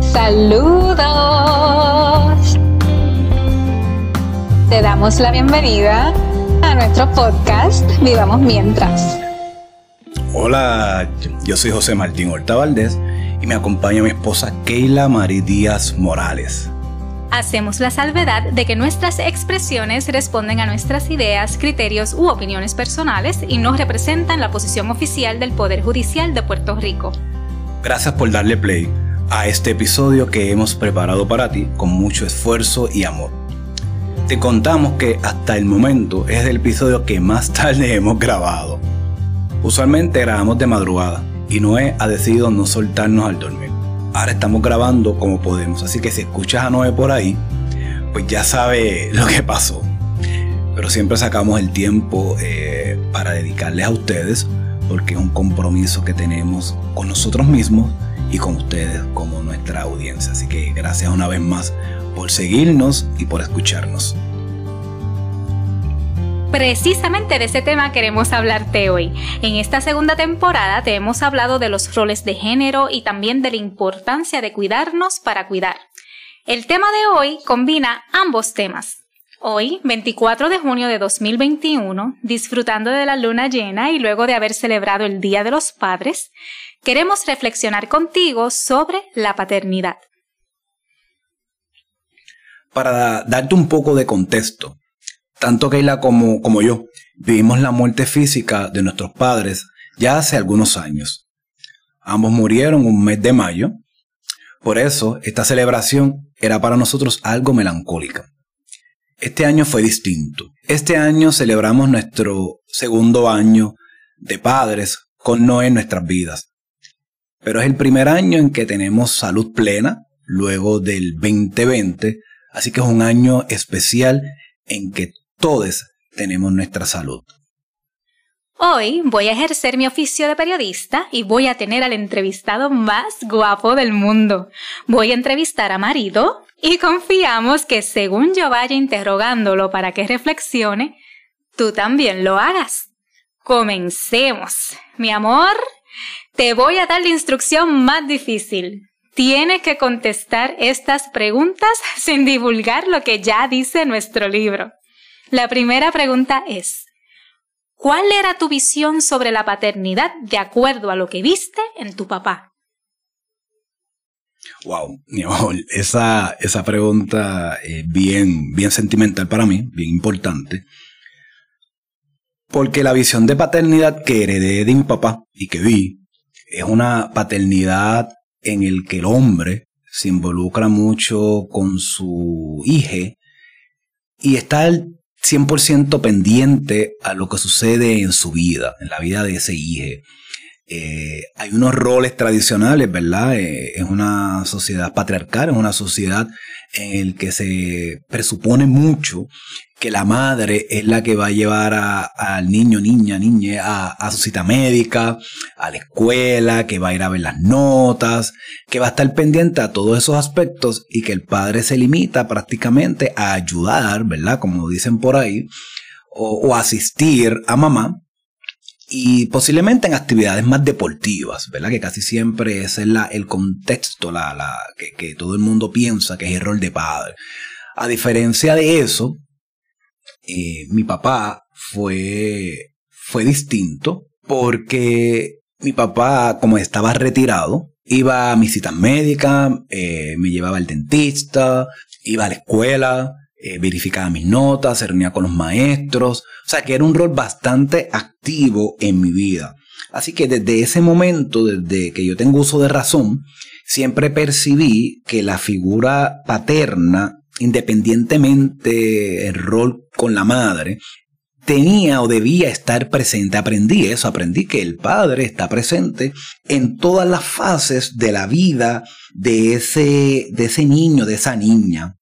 Saludos. Te damos la bienvenida a nuestro podcast Vivamos Mientras. Hola, yo soy José Martín Horta Valdés y me acompaña mi esposa Keila Marí Díaz Morales. Hacemos la salvedad de que nuestras expresiones responden a nuestras ideas, criterios u opiniones personales y no representan la posición oficial del Poder Judicial de Puerto Rico. Gracias por darle play a este episodio que hemos preparado para ti con mucho esfuerzo y amor. Te contamos que hasta el momento es el episodio que más tarde hemos grabado. Usualmente grabamos de madrugada y Noé ha decidido no soltarnos al dormir. Ahora estamos grabando como podemos, así que si escuchas a Noé por ahí, pues ya sabe lo que pasó. Pero siempre sacamos el tiempo eh, para dedicarles a ustedes, porque es un compromiso que tenemos con nosotros mismos y con ustedes como nuestra audiencia. Así que gracias una vez más por seguirnos y por escucharnos. Precisamente de ese tema queremos hablarte hoy. En esta segunda temporada te hemos hablado de los roles de género y también de la importancia de cuidarnos para cuidar. El tema de hoy combina ambos temas. Hoy, 24 de junio de 2021, disfrutando de la luna llena y luego de haber celebrado el Día de los Padres, queremos reflexionar contigo sobre la paternidad. Para darte un poco de contexto, tanto Keila como, como yo vivimos la muerte física de nuestros padres ya hace algunos años. Ambos murieron un mes de mayo. Por eso, esta celebración era para nosotros algo melancólica. Este año fue distinto. Este año celebramos nuestro segundo año de padres con Noé en nuestras vidas. Pero es el primer año en que tenemos salud plena, luego del 2020, así que es un año especial en que todos tenemos nuestra salud. Hoy voy a ejercer mi oficio de periodista y voy a tener al entrevistado más guapo del mundo. Voy a entrevistar a marido y confiamos que según yo vaya interrogándolo para que reflexione, tú también lo hagas. Comencemos. Mi amor, te voy a dar la instrucción más difícil. Tienes que contestar estas preguntas sin divulgar lo que ya dice nuestro libro. La primera pregunta es, ¿cuál era tu visión sobre la paternidad de acuerdo a lo que viste en tu papá? Wow, esa, esa pregunta es bien, bien sentimental para mí, bien importante. Porque la visión de paternidad que heredé de mi papá y que vi es una paternidad en el que el hombre se involucra mucho con su hija y está 100% pendiente a lo que sucede en su vida, en la vida de ese hijo. Eh, hay unos roles tradicionales, ¿verdad? Eh, es una sociedad patriarcal, es una sociedad en el que se presupone mucho que la madre es la que va a llevar al niño, niña, niña a, su cita médica, a la escuela, que va a ir a ver las notas, que va a estar pendiente a todos esos aspectos y que el padre se limita prácticamente a ayudar, ¿verdad? Como dicen por ahí, o, asistir a mamá y posiblemente en actividades más deportivas, ¿verdad? Que casi siempre ese es el contexto la, que todo el mundo piensa que es el rol de padre. A diferencia de eso, eh, mi papá fue, fue distinto porque mi papá, como estaba retirado, iba a mis citas médicas, eh, me llevaba al dentista, iba a la escuela, eh, verificaba mis notas, se reunía con los maestros, o sea que era un rol bastante activo en mi vida. Así que desde ese momento, desde que yo tengo uso de razón, siempre percibí que la figura paterna independientemente el rol con la madre, tenía o debía estar presente. Aprendí eso, aprendí que el padre está presente en todas las fases de la vida de ese, de ese niño, de esa niña.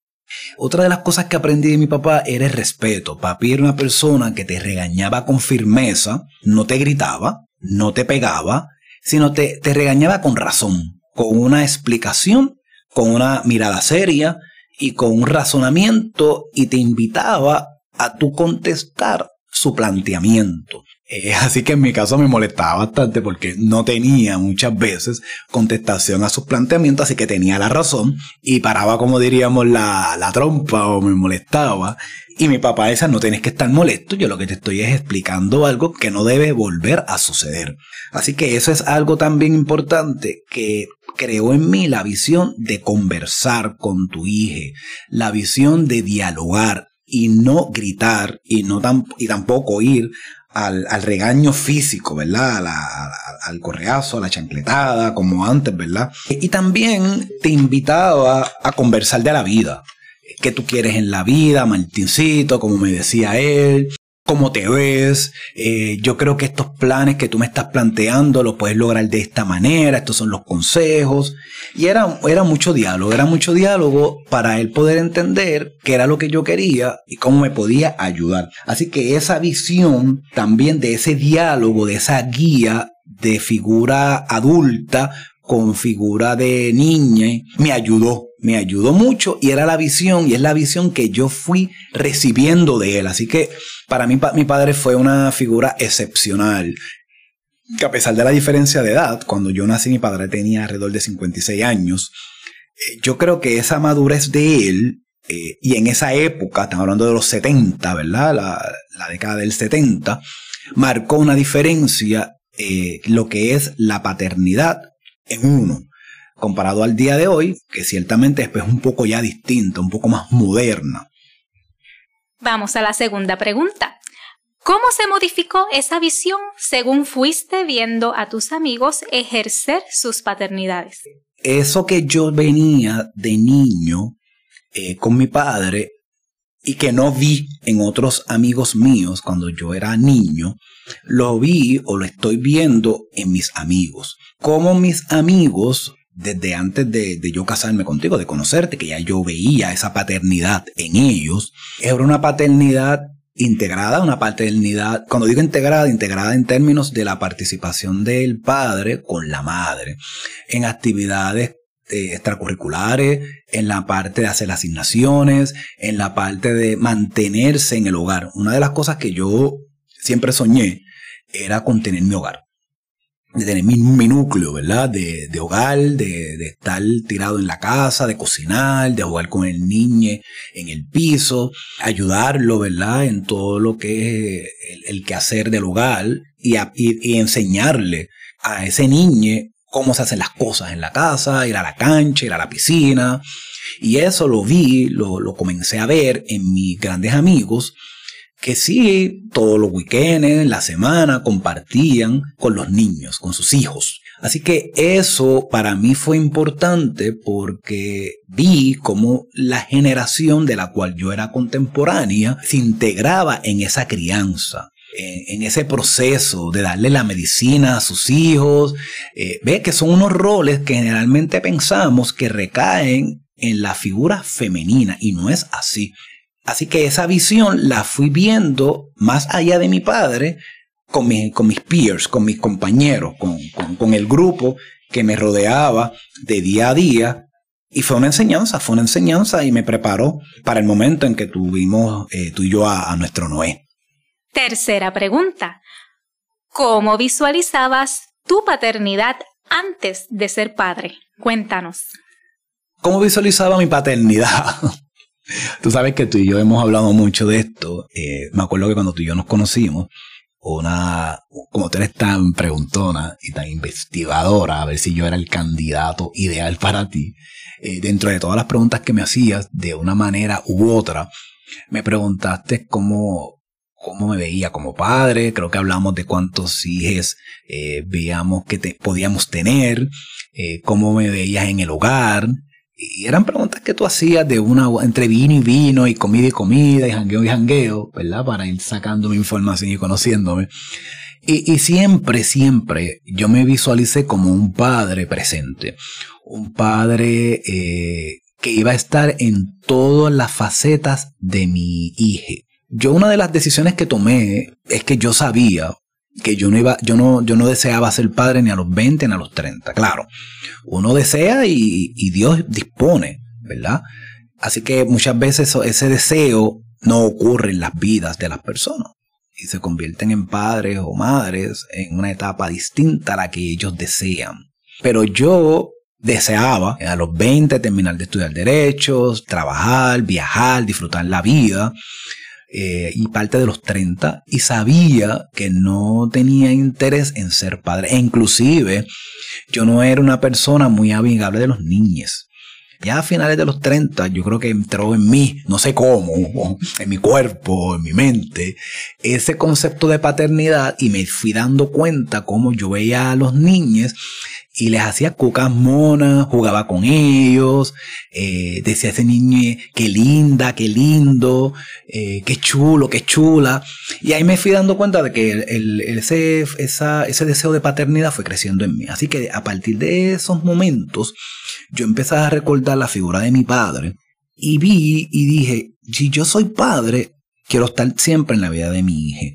Otra de las cosas que aprendí de mi papá era el respeto. Papi era una persona que te regañaba con firmeza, no te gritaba, no te pegaba, sino te, te regañaba con razón, con una explicación, con una mirada seria, y con un razonamiento y te invitaba a tu contestar su planteamiento. Eh, así que en mi caso me molestaba bastante porque no tenía muchas veces contestación a sus planteamientos, así que tenía la razón y paraba, como diríamos, la, la trompa o me molestaba. Y mi papá esa no tienes que estar molesto, yo lo que te estoy es explicando algo que no debe volver a suceder. Así que eso es algo también importante que creó en mí la visión de conversar con tu hija, la visión de dialogar y no gritar y no y tampoco ir al, regaño físico, ¿verdad? al correazo, a la chancletada, como antes, ¿verdad? Y también te invitaba a conversar de la vida. ¿Qué tú quieres en la vida, Martincito? Como me decía él cómo te ves, eh, yo creo que estos planes que tú me estás planteando los puedes lograr de esta manera, estos son los consejos. Y era, era mucho diálogo, era mucho diálogo para él poder entender qué era lo que yo quería y cómo me podía ayudar. Así que esa visión también de ese diálogo, de esa guía de figura adulta con figura de niña, me ayudó, me ayudó mucho y era la visión y es la visión que yo fui recibiendo de él. Así que para mí mi padre fue una figura excepcional. Que a pesar de la diferencia de edad, cuando yo nací mi padre tenía alrededor de 56 años, eh, yo creo que esa madurez de él, eh, y en esa época, estamos hablando de los 70, ¿verdad? La, la década del 70, marcó una diferencia eh, lo que es la paternidad en uno, comparado al día de hoy, que ciertamente es un poco ya distinta, un poco más moderna. Vamos a la segunda pregunta. ¿Cómo se modificó esa visión según fuiste viendo a tus amigos ejercer sus paternidades? Eso que yo venía de niño eh, con mi padre y que no vi en otros amigos míos cuando yo era niño, lo vi o lo estoy viendo en mis amigos. Como mis amigos, desde antes de, yo casarme contigo, de conocerte, que ya yo veía esa paternidad en ellos, era una paternidad integrada, una paternidad, cuando digo integrada, integrada en términos de la participación del padre con la madre en actividades eh, extracurriculares, en la parte de hacer asignaciones, en la parte de mantenerse en el hogar. Una de las cosas que yo siempre soñé era contener mi hogar. De tener mi, núcleo, ¿verdad? De, hogar, de, estar tirado en la casa, de cocinar, de jugar con el niño en el piso, ayudarlo, ¿verdad? En todo lo que es el, quehacer del hogar y, y enseñarle a ese niño cómo se hacen las cosas en la casa, ir a la cancha, ir a la piscina. Y eso lo vi, lo, comencé a ver en mis grandes amigos, que sí, todos los weekends, en la semana, compartían con los niños, con sus hijos. Así que eso para mí fue importante porque vi cómo la generación de la cual yo era contemporánea se integraba en esa crianza en, ese proceso de darle la medicina a sus hijos. Eh, ve que son unos roles que generalmente pensamos que recaen en la figura femenina y no es así. Así que esa visión la fui viendo más allá de mi padre con, mis peers, con mis compañeros, con, con, el grupo que me rodeaba de día a día y fue una enseñanza, fue una enseñanza y me preparó para el momento en que tuvimos eh, tú y yo a, nuestro Noé. Tercera pregunta. ¿Cómo visualizabas tu paternidad antes de ser padre? Cuéntanos. ¿Cómo visualizaba mi paternidad? tú sabes que tú y yo hemos hablado mucho de esto. Eh, me acuerdo que cuando tú y yo nos conocimos, una, como tú eres tan preguntona y tan investigadora, a ver si yo era el candidato ideal para ti, eh, dentro de todas las preguntas que me hacías, de una manera u otra, me preguntaste cómo, cómo me veía como padre, creo que hablamos de cuántos hijos eh, veíamos que te, podíamos tener, eh, cómo me veías en el hogar. Y eran preguntas que tú hacías de una, entre vino y vino, y comida y comida, y jangueo y jangueo, ¿verdad? Para ir sacando mi información y conociéndome. Y, y, siempre, siempre yo me visualicé como un padre presente, un padre eh, que iba a estar en todas las facetas de mi hija. Yo una de las decisiones que tomé es que yo sabía que yo no iba, yo no, yo no deseaba ser padre ni a los 20 ni a los 30. Claro, uno desea y, Dios dispone, ¿verdad? Así que muchas veces ese deseo no ocurre en las vidas de las personas. y se convierten en padres o madres en una etapa distinta a la que ellos desean. Pero yo deseaba a los 20 terminar de estudiar derechos, trabajar, viajar, disfrutar la vida. Eh, y parte de los 30 y sabía que no tenía interés en ser padre. E inclusive yo no era una persona muy amigable de los niños. Ya a finales de los 30, yo creo que entró en mí, no sé cómo, en mi cuerpo, en mi mente, ese concepto de paternidad y me fui dando cuenta cómo yo veía a los niños y les hacía cucas monas, jugaba con ellos, eh, decía ese niño, qué linda, qué lindo, eh, qué chulo, qué chula. Y ahí me fui dando cuenta de que el, ese, ese deseo de paternidad fue creciendo en mí. Así que a partir de esos momentos, yo empecé a recordar la figura de mi padre y vi y dije, si yo soy padre, quiero estar siempre en la vida de mi hija.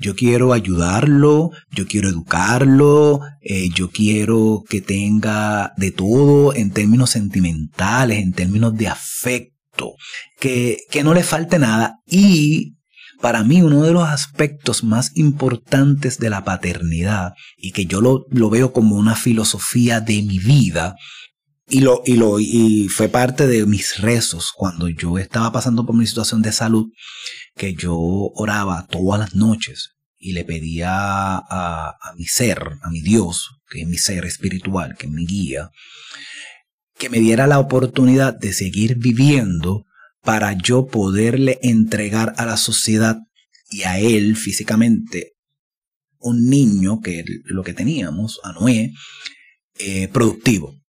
Yo quiero ayudarlo, yo quiero educarlo, eh, yo quiero que tenga de todo en términos sentimentales, en términos de afecto, que, que no le falte nada. Y para mí uno de los aspectos más importantes de la paternidad y que yo lo, lo veo como una filosofía de mi vida y lo, y lo, y fue parte de mis rezos cuando yo estaba pasando por mi situación de salud, que yo oraba todas las noches y le pedía a, mi ser, a mi Dios, que es mi ser espiritual, que es mi guía, que me diera la oportunidad de seguir viviendo para yo poderle entregar a la sociedad y a él físicamente un niño, que lo que teníamos, a Noé, eh, productivo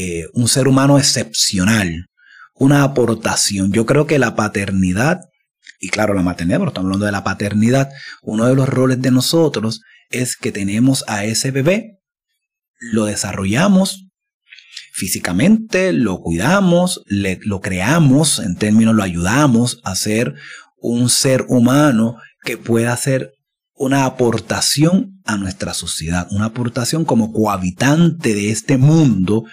eh, un ser humano excepcional, una aportación. Yo creo que la paternidad, y claro, la maternidad, pero estamos hablando de la paternidad, uno de los roles de nosotros es que tenemos a ese bebé, lo desarrollamos físicamente, lo cuidamos, lo creamos, en términos lo ayudamos a ser un ser humano que pueda ser una aportación a nuestra sociedad, una aportación como cohabitante de este mundo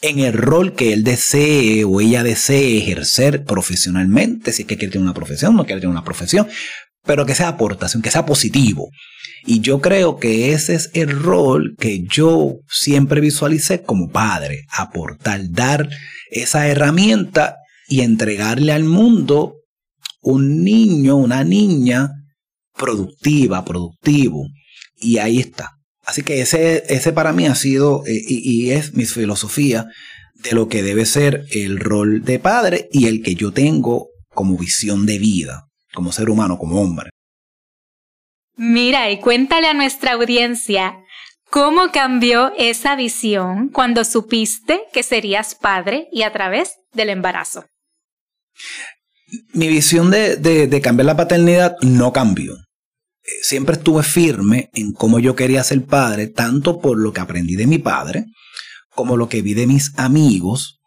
en el rol que él desee o ella desee ejercer profesionalmente, si es que quiere tener una profesión, no quiere tener una profesión, pero que sea aportación, que sea positivo. Y yo creo que ese es el rol que yo siempre visualicé como padre, aportar, dar esa herramienta y entregarle al mundo un niño, una niña productiva, productivo. Y ahí está. Así que ese, ese para mí ha sido eh, y, es mi filosofía de lo que debe ser el rol de padre y el que yo tengo como visión de vida, como ser humano, como hombre. Mira, y cuéntale a nuestra audiencia cómo cambió esa visión cuando supiste que serías padre y a través del embarazo. Mi visión de, de cambiar la paternidad no cambió siempre estuve firme en cómo yo quería ser padre, tanto por lo que aprendí de mi padre, como lo que vi de mis amigos,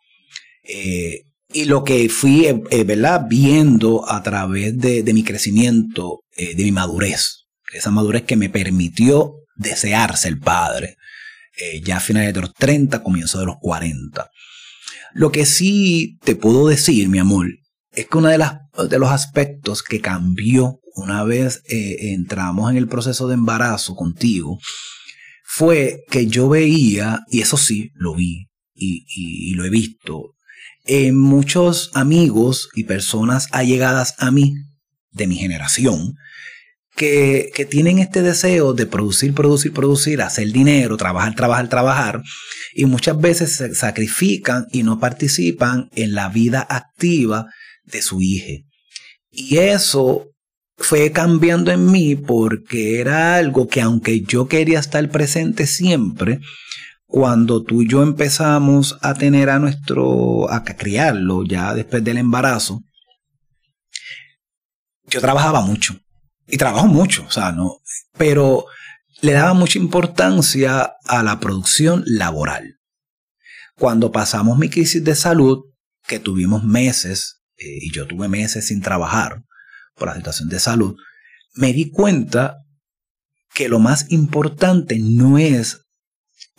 eh, y lo que fui eh, eh, ¿verdad? viendo a través de, mi crecimiento, de mi madurez. Esa madurez que me permitió desear ser padre. ya a finales de los 30, comienzo de los 40. Lo que sí te puedo decir, mi amor, es que uno de, las, de los aspectos que cambió una vez eh, entramos en el proceso de embarazo contigo, fue que yo veía, y eso sí, lo vi y, lo he visto, en muchos amigos y personas allegadas a mí, de mi generación, que, que, tienen este deseo de producir, producir, producir, hacer dinero, trabajar, trabajar, trabajar, y muchas veces se sacrifican y no participan en la vida activa de su hija. Y eso fue cambiando en mí porque era algo que aunque yo quería estar presente siempre, cuando tú y yo empezamos a tener a nuestro, a criarlo ya después del embarazo, yo trabajaba mucho y trabajo mucho, o sea, no, pero le daba mucha importancia a la producción laboral. Cuando pasamos mi crisis de salud, que tuvimos meses, eh, y yo tuve meses sin trabajar, por la situación de salud, me di cuenta que lo más importante no es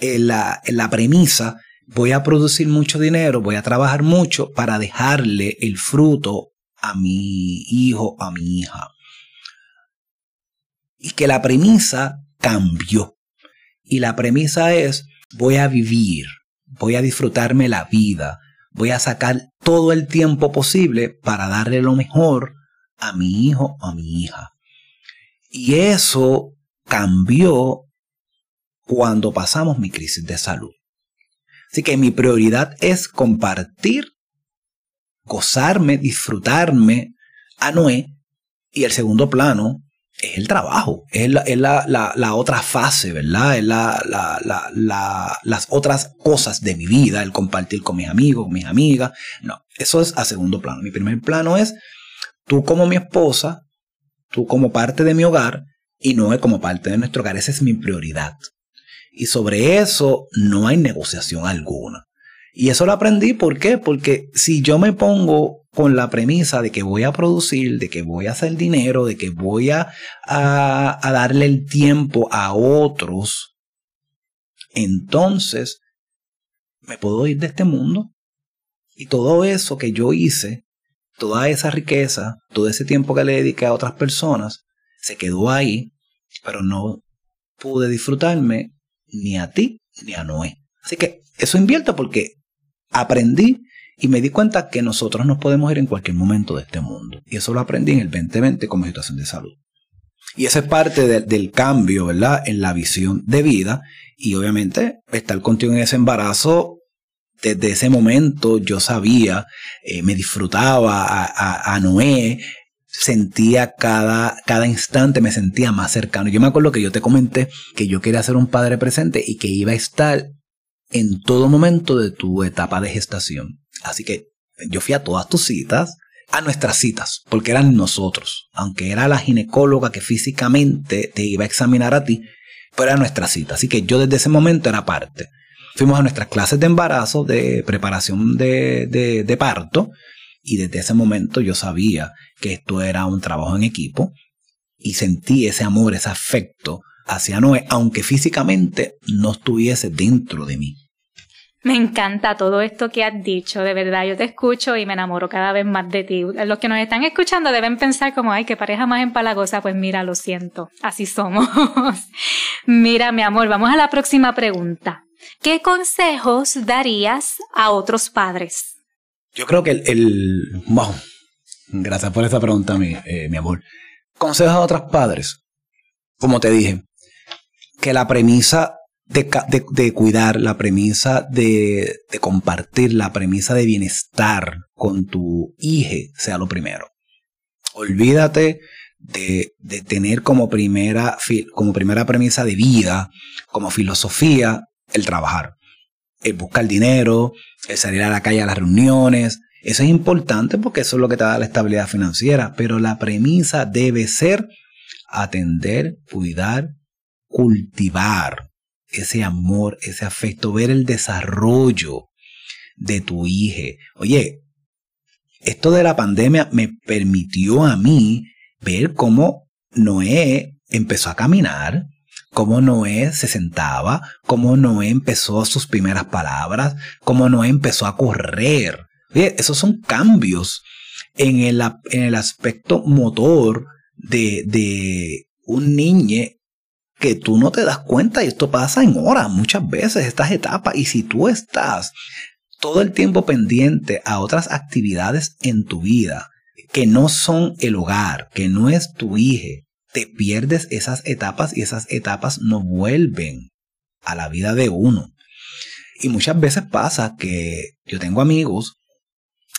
eh, la, la premisa, voy a producir mucho dinero, voy a trabajar mucho para dejarle el fruto a mi hijo, a mi hija. y que la premisa cambió. Y la premisa es, voy a vivir, voy a disfrutarme la vida, voy a sacar todo el tiempo posible para darle lo mejor a mi hijo o a mi hija. Y eso cambió cuando pasamos mi crisis de salud. Así que mi prioridad es compartir, gozarme, disfrutarme a Noé. Y el segundo plano es el trabajo, es la, otra fase, ¿verdad? Es las otras cosas de mi vida, el compartir con mis amigos, con mis amigas. No, eso es a segundo plano. Mi primer plano es tú como mi esposa, tú como parte de mi hogar y Noé como parte de nuestro hogar. Esa es mi prioridad. Y sobre eso no hay negociación alguna. Y eso lo aprendí, ¿por qué? Porque si yo me pongo con la premisa de que voy a producir, de que voy a hacer dinero, de que voy a, a, darle el tiempo a otros, entonces me puedo ir de este mundo. Y todo eso que yo hice, toda esa riqueza, todo ese tiempo que le dediqué a otras personas, se quedó ahí, pero no pude disfrutarme ni a ti ni a Noé. Así que eso invierto porque aprendí y me di cuenta que nosotros nos podemos ir en cualquier momento de este mundo. Y eso lo aprendí en el 2020 como situación de salud. Y esa es parte del cambio, ¿verdad? En la visión de vida. Y obviamente estar contigo en ese embarazo, desde ese momento yo sabía, eh, me disfrutaba a, a, Noé, sentía cada, cada instante, me sentía más cercano. Yo me acuerdo que yo te comenté que yo quería ser un padre presente y que iba a estar en todo momento de tu etapa de gestación. Así que yo fui a todas tus citas, a nuestras citas, porque eran nosotros, aunque era la ginecóloga que físicamente te iba a examinar a ti, pero era nuestra cita. Así que yo desde ese momento era parte. Fuimos a nuestras clases de embarazo, de preparación de, de, de parto, y desde ese momento yo sabía que esto era un trabajo en equipo y sentí ese amor, ese afecto hacia Noé, aunque físicamente no estuviese dentro de mí. Me encanta todo esto que has dicho, de verdad, yo te escucho y me enamoro cada vez más de ti. Los que nos están escuchando deben pensar como, ay, qué pareja más empalagosa, pues mira, lo siento, así somos. mira, mi amor, vamos a la próxima pregunta. ¿Qué consejos darías a otros padres? Yo creo que el, el wow, gracias por esa pregunta, mi, eh, mi amor. Consejos a otros padres. Como te dije, que la premisa de, cuidar, la premisa de, compartir, la premisa de bienestar con tu hija sea lo primero. Olvídate de, tener como primera, como primera premisa de vida, como filosofía, el trabajar. El buscar dinero, el salir a la calle a las reuniones. Eso es importante porque eso es lo que te da la estabilidad financiera. Pero la premisa debe ser atender, cuidar, cultivar ese amor, ese afecto, ver el desarrollo de tu hija. Oye, esto de la pandemia me permitió a mí ver cómo Noé empezó a caminar, cómo Noé se sentaba, cómo Noé empezó sus primeras palabras, cómo Noé empezó a correr. Oye, esos son cambios en el, en el aspecto motor de, de un niño que tú no te das cuenta y esto pasa en horas muchas veces, estas etapas. Y si tú estás todo el tiempo pendiente a otras actividades en tu vida que no son el hogar, que no es tu hija, te pierdes esas etapas y esas etapas no vuelven a la vida de uno. Y muchas veces pasa que yo tengo amigos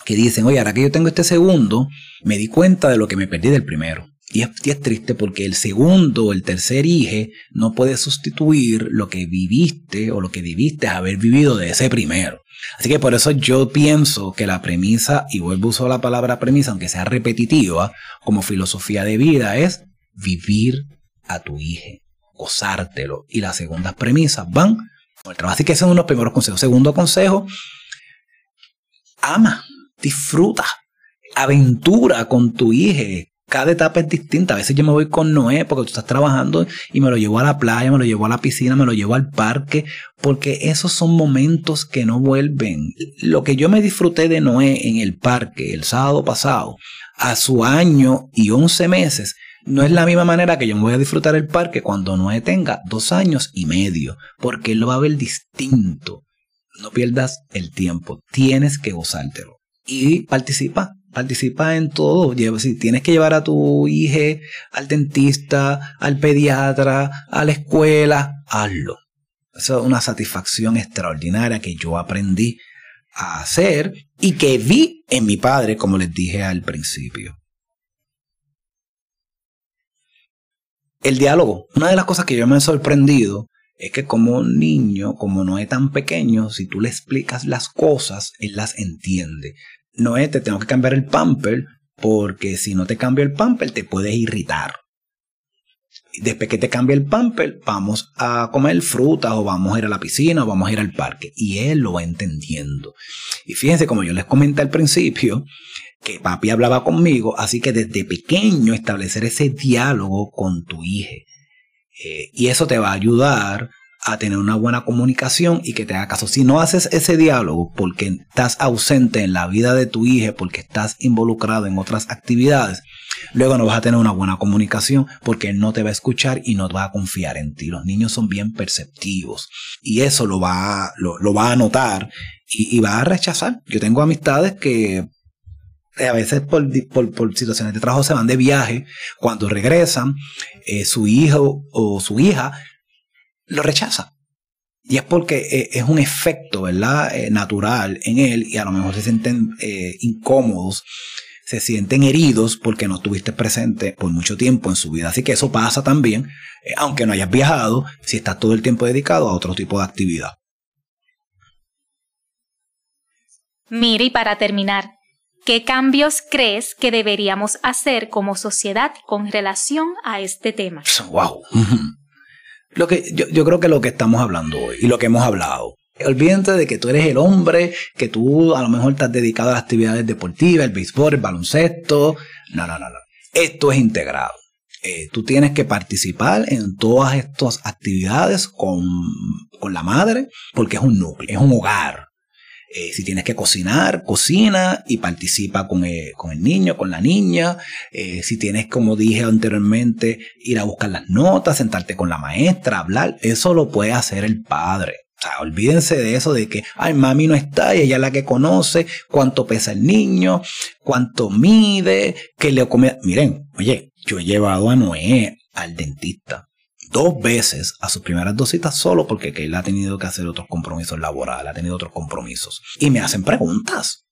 que dicen, oye, ahora que yo tengo este segundo, me di cuenta de lo que me perdí del primero. Y es, triste porque el segundo o el tercer hijo no puede sustituir lo que viviste o lo que viviste haber vivido de ese primero. Así que por eso yo pienso que la premisa, y vuelvo a usar la palabra premisa, aunque sea repetitiva, como filosofía de vida, es vivir a tu hijo, gozártelo. Y las segundas premisas van por el trabajo. Así que esos son los primeros consejos. Segundo consejo, ama, disfruta, aventura con tu hijo cada etapa es distinta. A veces yo me voy con Noé porque tú estás trabajando y me lo llevo a la playa, me lo llevo a la piscina, me lo llevo al parque, porque esos son momentos que no vuelven. Lo que yo me disfruté de Noé en el parque el sábado pasado, a su año y once meses, No es la misma manera que yo me voy a disfrutar el parque cuando no tenga dos años y medio, porque él lo va a ver distinto. No pierdas el tiempo, tienes que gozártelo. Y participa, participa en todo. Si tienes que llevar a tu hija al dentista, al pediatra, a la escuela, hazlo. Eso es una satisfacción extraordinaria que yo aprendí a hacer y que vi en mi padre, como les dije al principio. El diálogo. Una de las cosas que yo me he sorprendido es que como niño, como no es tan pequeño, si tú le explicas las cosas, él las entiende. No es, te tengo que cambiar el pamper, porque si no te cambio el pamper, te puedes irritar. Después que te cambie el pamper, vamos a comer frutas o vamos a ir a la piscina o vamos a ir al parque. Y él lo va entendiendo. Y fíjense, como yo les comenté al principio, que papi hablaba conmigo, así que desde pequeño establecer ese diálogo con tu hija. Eh, y eso te va a ayudar a tener una buena comunicación y que te haga caso. Si no haces ese diálogo porque estás ausente en la vida de tu hija, porque estás involucrado en otras actividades, luego no vas a tener una buena comunicación porque él no te va a escuchar y no va a confiar en ti. Los niños son bien perceptivos y eso lo va, lo, va a notar y, y va a rechazar. Yo tengo amistades que eh, a veces por, por, situaciones de trabajo se van de viaje, cuando regresan, eh, su hijo o su hija lo rechaza. Y es porque eh, es un efecto, ¿verdad? natural en él y a lo mejor se sienten incómodos, se sienten heridos porque no estuviste presente por mucho tiempo en su vida. Así que eso pasa también, aunque no hayas viajado, si estás todo el tiempo dedicado a otro tipo de actividad. Mire, y para terminar, ¿Qué cambios crees que deberíamos hacer como sociedad con relación a este tema? Wow. Lo que, yo, creo que lo que estamos hablando hoy y lo que hemos hablado. Olvídate de que tú eres el hombre, que tú a lo mejor estás dedicado a las actividades deportivas, el béisbol, el baloncesto. No, no, no, no. Esto es integrado. Eh, tú tienes que participar en todas estas actividades con, con la madre porque es un núcleo, es un hogar. Eh, si tienes que cocinar, cocina y participa con el, con el niño, con la niña. Eh, si tienes, como dije anteriormente, ir a buscar las notas, sentarte con la maestra, hablar, eso lo puede hacer el padre. O sea, olvídense de eso de que, ay, mami no está y ella es la que conoce cuánto pesa el niño, cuánto mide, qué le come. Miren, oye, yo he llevado a Noé al dentista dos veces a sus primeras dos citas solo porque él ha tenido que hacer otros compromisos laborales, ha tenido otros compromisos. Y me hacen preguntas.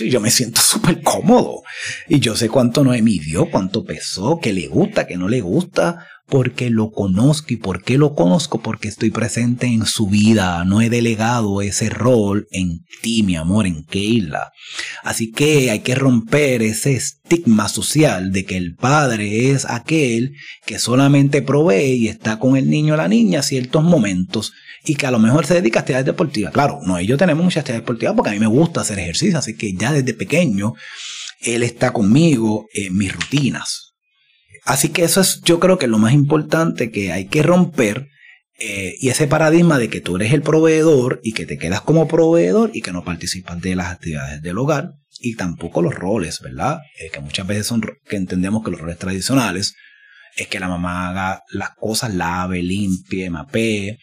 Y yo me siento súper cómodo. Y yo sé cuánto no midió, cuánto pesó, qué le gusta, qué no le gusta porque lo conozco. ¿Y por qué lo conozco? Porque estoy presente en su vida. No he delegado ese rol en ti, mi amor, en Keila. Así que hay que romper ese estigma social de que el padre es aquel que solamente provee y está con el niño o la niña ciertos momentos y que a lo mejor se dedica a actividades deportivas. Claro, no, yo tenemos muchas actividades deportivas porque a mí me gusta hacer ejercicio, así que ya desde pequeño él está conmigo en mis rutinas. Así que eso es, yo creo que lo más importante que hay que romper eh, y ese paradigma de que tú eres el proveedor y que te quedas como proveedor y que no participas de las actividades del hogar y tampoco los roles, ¿verdad? Eh, que muchas veces son que entendemos que los roles tradicionales es que la mamá haga las cosas, lave, limpie, mapee.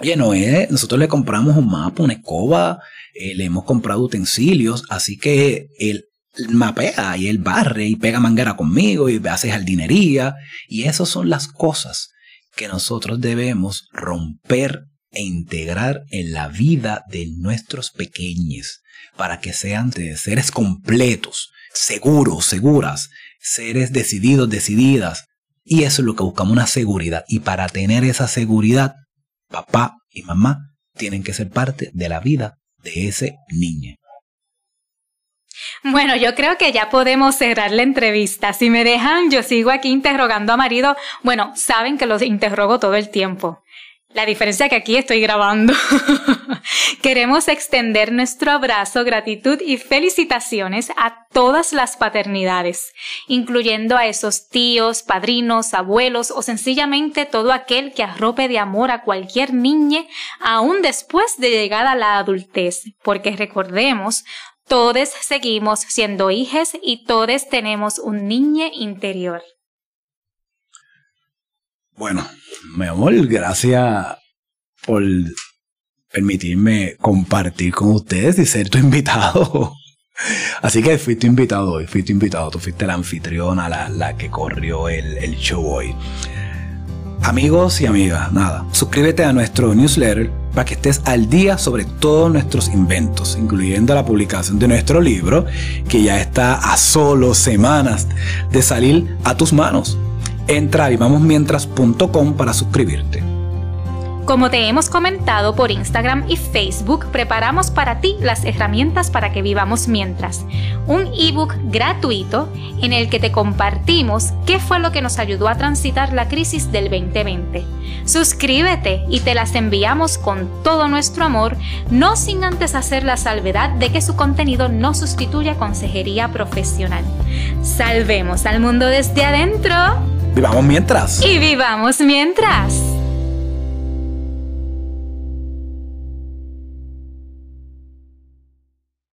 Oye, no es, nosotros le compramos un mapa, una escoba, eh, le hemos comprado utensilios, así que el mapea y él barre y pega manguera conmigo y hace jardinería. Y esas son las cosas que nosotros debemos romper e integrar en la vida de nuestros pequeños para que sean seres completos, seguros, seguras, seres decididos, decididas. Y eso es lo que buscamos, una seguridad. Y para tener esa seguridad, papá y mamá tienen que ser parte de la vida de ese niño. Bueno, yo creo que ya podemos cerrar la entrevista. Si me dejan, yo sigo aquí interrogando a marido. Bueno, saben que los interrogo todo el tiempo. La diferencia que aquí estoy grabando. Queremos extender nuestro abrazo, gratitud y felicitaciones a todas las paternidades, incluyendo a esos tíos, padrinos, abuelos o sencillamente todo aquel que arrope de amor a cualquier niña aún después de llegar a la adultez, porque recordemos, todos seguimos siendo hijos y todos tenemos un niño interior. Bueno, mi amor, gracias por permitirme compartir con ustedes y ser tu invitado. Así que fuiste invitado hoy, fuiste invitado, tú fuiste la anfitriona, la, que corrió el show hoy. Amigos y amigas, nada, suscríbete a nuestro newsletter para que estés al día sobre todos nuestros inventos, incluyendo la publicación de nuestro libro, que ya está a solo semanas de salir a tus manos. Entra a vivamosmientras.com para suscribirte. Como te hemos comentado por Instagram y Facebook, preparamos para ti las herramientas para que vivamos mientras. Un ebook gratuito en el que te compartimos qué fue lo que nos ayudó a transitar la crisis del 2020. Suscríbete y te las enviamos con todo nuestro amor, no sin antes hacer la salvedad de que su contenido no sustituye consejería profesional. Salvemos al mundo desde adentro. Vivamos mientras. Y vivamos mientras.